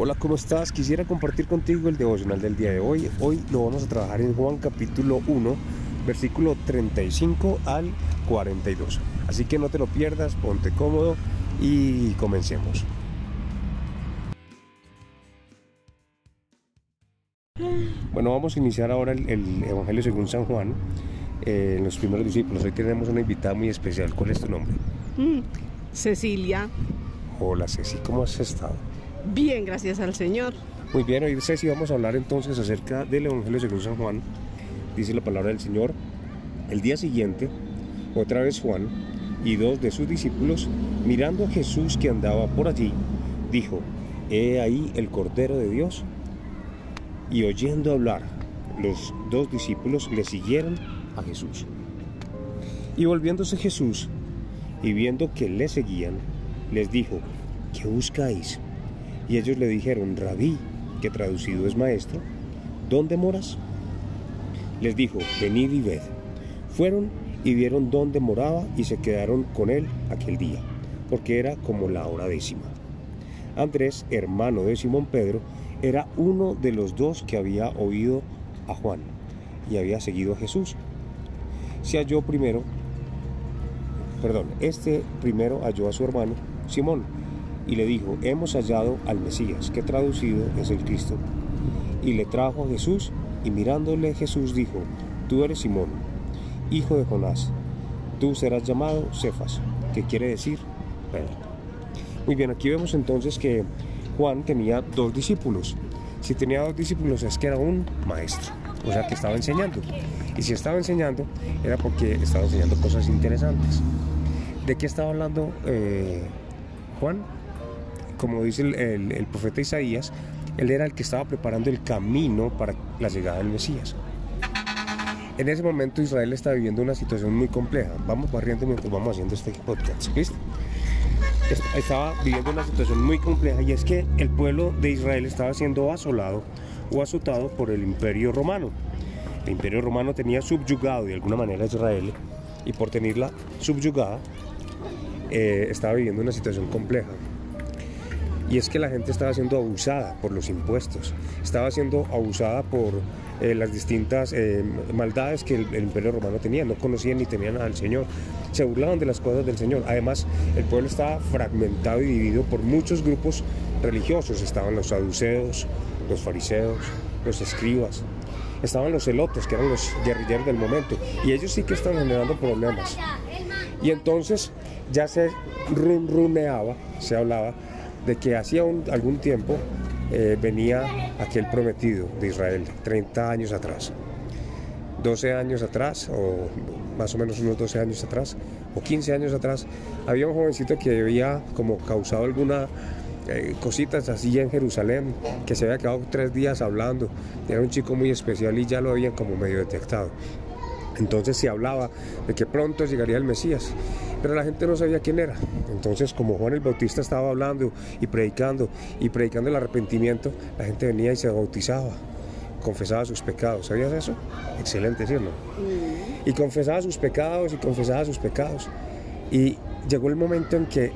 Hola, ¿cómo estás? Quisiera compartir contigo el devocional del día de hoy. Hoy lo vamos a trabajar en Juan capítulo 1, versículo 35 al 42. Así que no te lo pierdas, ponte cómodo y comencemos. Bueno, vamos a iniciar ahora el, el Evangelio según San Juan, eh, los primeros discípulos. Hoy tenemos una invitada muy especial. ¿Cuál es tu nombre? Mm, Cecilia, Hola Ceci, ¿cómo has estado? Bien, gracias al Señor. Muy bien, hoy Ceci vamos a hablar entonces acerca del Evangelio según San Juan. Dice la palabra del Señor. El día siguiente, otra vez Juan y dos de sus discípulos, mirando a Jesús que andaba por allí, dijo, He ahí el Cordero de Dios. Y oyendo hablar, los dos discípulos le siguieron a Jesús. Y volviéndose Jesús y viendo que le seguían, les dijo, ¿qué buscáis? Y ellos le dijeron, Rabí, que traducido es maestro, ¿dónde moras? Les dijo, venid y ved. Fueron y vieron dónde moraba y se quedaron con él aquel día, porque era como la hora décima. Andrés, hermano de Simón Pedro, era uno de los dos que había oído a Juan y había seguido a Jesús. Se halló primero, perdón, este primero halló a su hermano Simón y le dijo, hemos hallado al Mesías, que traducido es el Cristo. Y le trajo a Jesús y mirándole Jesús dijo, tú eres Simón, hijo de Jonás, tú serás llamado Cefas, que quiere decir Pedro. Muy bien, aquí vemos entonces que Juan tenía dos discípulos. Si tenía dos discípulos es que era un maestro, o sea que estaba enseñando. Y si estaba enseñando era porque estaba enseñando cosas interesantes. ¿De qué estaba hablando eh, Juan? Como dice el, profeta Isaías, él era el que estaba preparando el camino para la llegada del Mesías. En ese momento Israel está viviendo una situación muy compleja. Vamos barriendo mientras vamos haciendo este podcast. ¿Listo? est- estaba viviendo una situación muy compleja y es que el pueblo de Israel estaba siendo asolado o azotado por el imperio romano. El imperio romano tenía subyugado de alguna manera a Israel y por tenerla subyugada eh, estaba viviendo una situación compleja. Y es que la gente estaba siendo abusada por los impuestos, estaba siendo abusada por eh, las distintas eh, maldades que el, imperio romano tenía, no conocían ni temían al Señor, se burlaban de las cosas del Señor. Además, el pueblo estaba fragmentado y dividido por muchos grupos religiosos, estaban los saduceos, los fariseos, los escribas, estaban los celotes, que eran los guerrilleros del momento, y ellos sí que estaban generando problemas. Y entonces ya se runruneaba, se hablaba de que hacía algún tiempo eh, venía aquel prometido de Israel, 30 años atrás. 12 años atrás, o más o menos unos 12 años atrás, o 15 años atrás, había un jovencito que había como causado alguna eh, cositas así en Jerusalén, que se había quedado tres días hablando. Era un chico muy especial y ya lo habían como medio detectado. Entonces se hablaba de que pronto llegaría el Mesías, pero la gente no sabía quién era. Entonces como Juan el Bautista estaba hablando y predicando y predicando el arrepentimiento, la gente venía y se bautizaba, confesaba sus pecados. ¿Sabías eso? Excelente, ¿sí o no? Y confesaba sus pecados y confesaba sus pecados. Y llegó el momento en que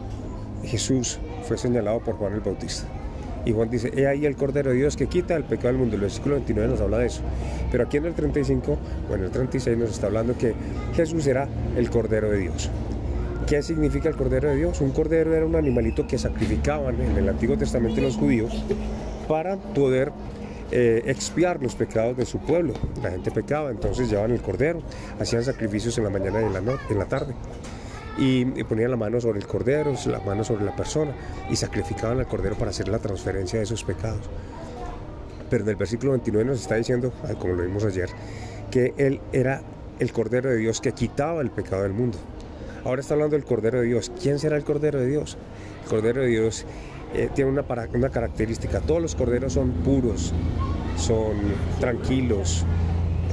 Jesús fue señalado por Juan el Bautista. Y Juan dice, he ahí el Cordero de Dios que quita el pecado del mundo. El versículo 29 nos habla de eso. Pero aquí en el 35, bueno, el 36 nos está hablando que Jesús era el Cordero de Dios. ¿Qué significa el Cordero de Dios? Un cordero era un animalito que sacrificaban en el Antiguo Testamento los judíos para poder eh, expiar los pecados de su pueblo. La gente pecaba, entonces llevaban el cordero, hacían sacrificios en la mañana y en la, no- en la tarde y, ponían la mano sobre el cordero, la mano sobre la persona y sacrificaban al cordero para hacer la transferencia de esos pecados. Pero en el versículo 29 nos está diciendo, ah, como lo vimos ayer, que él era el cordero de Dios que quitaba el pecado del mundo. Ahora está hablando del cordero de Dios. ¿Quién será el cordero de Dios? El cordero de Dios eh, tiene una, una característica. Todos los corderos son puros, son tranquilos,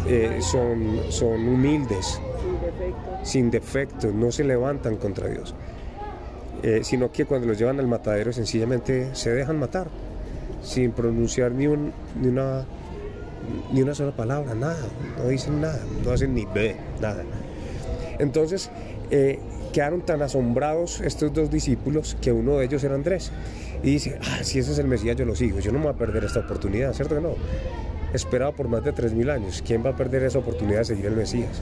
eh, son, son humildes, sin defectos, no se levantan contra Dios, Eh, sino que cuando los llevan al matadero sencillamente se dejan matar, sin pronunciar ni, un, ni, una, ni una sola palabra, nada, no dicen nada, no hacen ni ve, nada. Entonces, eh, quedaron tan asombrados estos dos discípulos que uno de ellos era Andrés. y dice, ah, si ese es el Mesías, yo lo sigo, yo no me voy a perder esta oportunidad, ¿cierto que no? Esperado por más de 3.000 años, ¿quién va a perder esa oportunidad de seguir el Mesías?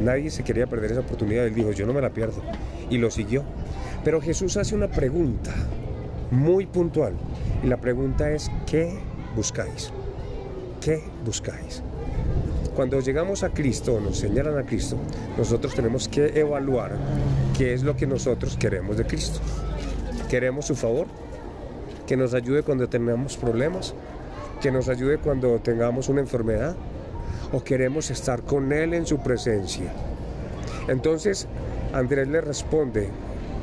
Nadie se quería perder esa oportunidad, él dijo, yo no me la pierdo, y lo siguió. Pero Jesús hace una pregunta muy puntual, y la pregunta es, ¿qué buscáis? ¿Qué buscáis? Cuando llegamos a Cristo, nos señalan a Cristo, nosotros tenemos que evaluar qué es lo que nosotros queremos de Cristo. ¿Queremos su favor? ¿Que nos ayude cuando tengamos problemas? ¿Que nos ayude cuando tengamos una enfermedad? ¿O queremos estar con Él en su presencia? Entonces, Andrés le responde,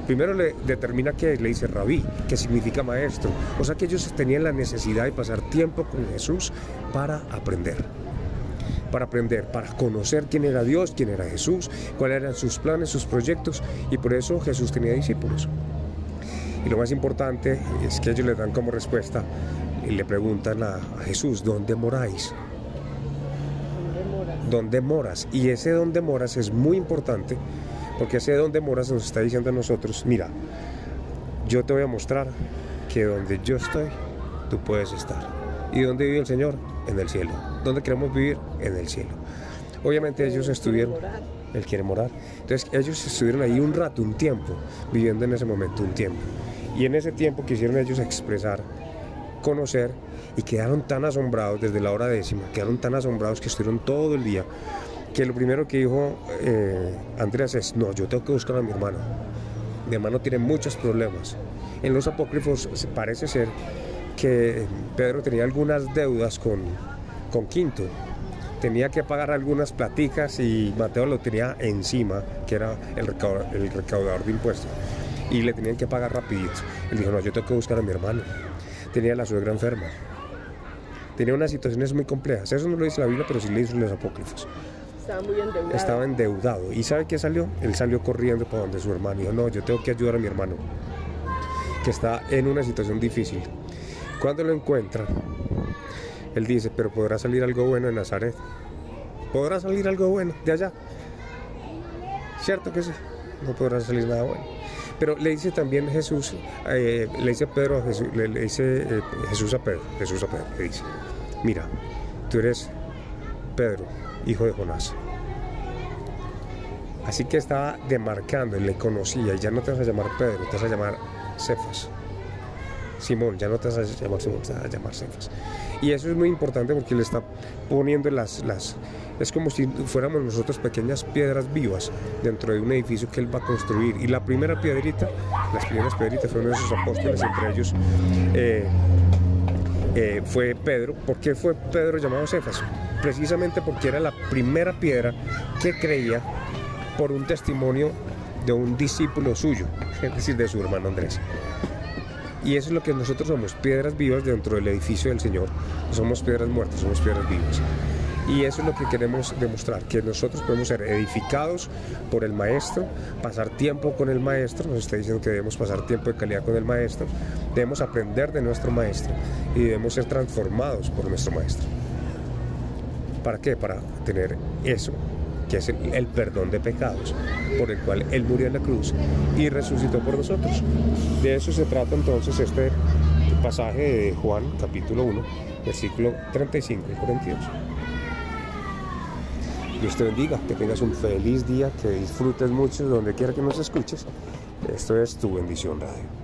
primero le determina que le dice rabí, que significa maestro. O sea que ellos tenían la necesidad de pasar tiempo con Jesús para aprender. Para aprender, para conocer quién era Dios, quién era Jesús, cuáles eran sus planes, sus proyectos. Y por eso Jesús tenía discípulos. Y lo más importante es que ellos le dan como respuesta y le preguntan a, Jesús, ¿dónde moráis? ¿Dónde moras? Y ese dónde moras es muy importante porque ese dónde moras nos está diciendo a nosotros, mira, yo te voy a mostrar que donde yo estoy, tú puedes estar. ¿Y dónde vive el Señor? En el cielo. ¿Dónde queremos vivir? En el cielo. Obviamente ellos estuvieron, Él quiere morar. Entonces ellos estuvieron ahí un rato, un tiempo, viviendo en ese momento, un tiempo. Y en ese tiempo quisieron ellos expresar, conocer y quedaron tan asombrados desde la hora décima, quedaron tan asombrados que estuvieron todo el día, que lo primero que dijo eh, Andrés es, no, yo tengo que buscar a mi hermano. Mi hermano tiene muchos problemas. En los apócrifos parece ser que Pedro tenía algunas deudas con, con Quinto. Tenía que pagar algunas platicas y Mateo lo tenía encima, que era el el recaudador de impuestos y le tenían que pagar rapidito. Él dijo, no, yo tengo que buscar a mi hermano. Tenía la suegra enferma. Tenía unas situaciones muy complejas. Eso no lo dice la Biblia, pero sí lo dice los apócrifos. Estaba muy endeudado. Estaba endeudado. ¿Y sabe qué salió? Él salió corriendo para donde su hermano. Dijo, no, yo tengo que ayudar a mi hermano, que está en una situación difícil. Cuando lo encuentra, él dice, pero podrá salir algo bueno en Nazaret. ¿Podrá salir algo bueno de allá? Cierto que sí, no podrá salir nada bueno. Pero le dice también Jesús, eh, le dice Pedro a Jesús, le, dice eh, Jesús a Pedro, Jesús a Pedro, le dice, mira, tú eres Pedro, hijo de Jonás. Así que estaba demarcando, le conocía, ya no te vas a llamar Pedro, te vas a llamar Cefas. Simón, ya no te vas a llamar Simón, te vas a llamar Cefas. Y eso es muy importante porque le está poniendo las, las, es como si fuéramos nosotros pequeñas piedras vivas dentro de un edificio que él va a construir. Y la primera piedrita, las primeras piedritas fueron esos apóstoles, entre ellos eh, eh, fue Pedro. ¿Por qué fue Pedro llamado Cefas? Precisamente porque era la primera piedra que creía por un testimonio de un discípulo suyo, es decir, de su hermano Andrés. Y eso es lo que nosotros somos, piedras vivas dentro del edificio del Señor. somos piedras muertas, somos piedras vivas. Y eso es lo que queremos demostrar, que nosotros podemos ser edificados por el Maestro, pasar tiempo con el Maestro, nos está diciendo que debemos pasar tiempo de calidad con el Maestro, debemos aprender de nuestro Maestro y debemos ser transformados por nuestro Maestro. ¿Para qué? Para tener eso, que es el, perdón de pecados, por el cual Él murió en la cruz y resucitó por nosotros. De eso se trata entonces este pasaje de Juan capítulo 1, versículo 35 y 42. Dios te bendiga, que tengas un feliz día, que disfrutes mucho donde quiera que nos escuches. Esto es tu bendición radio.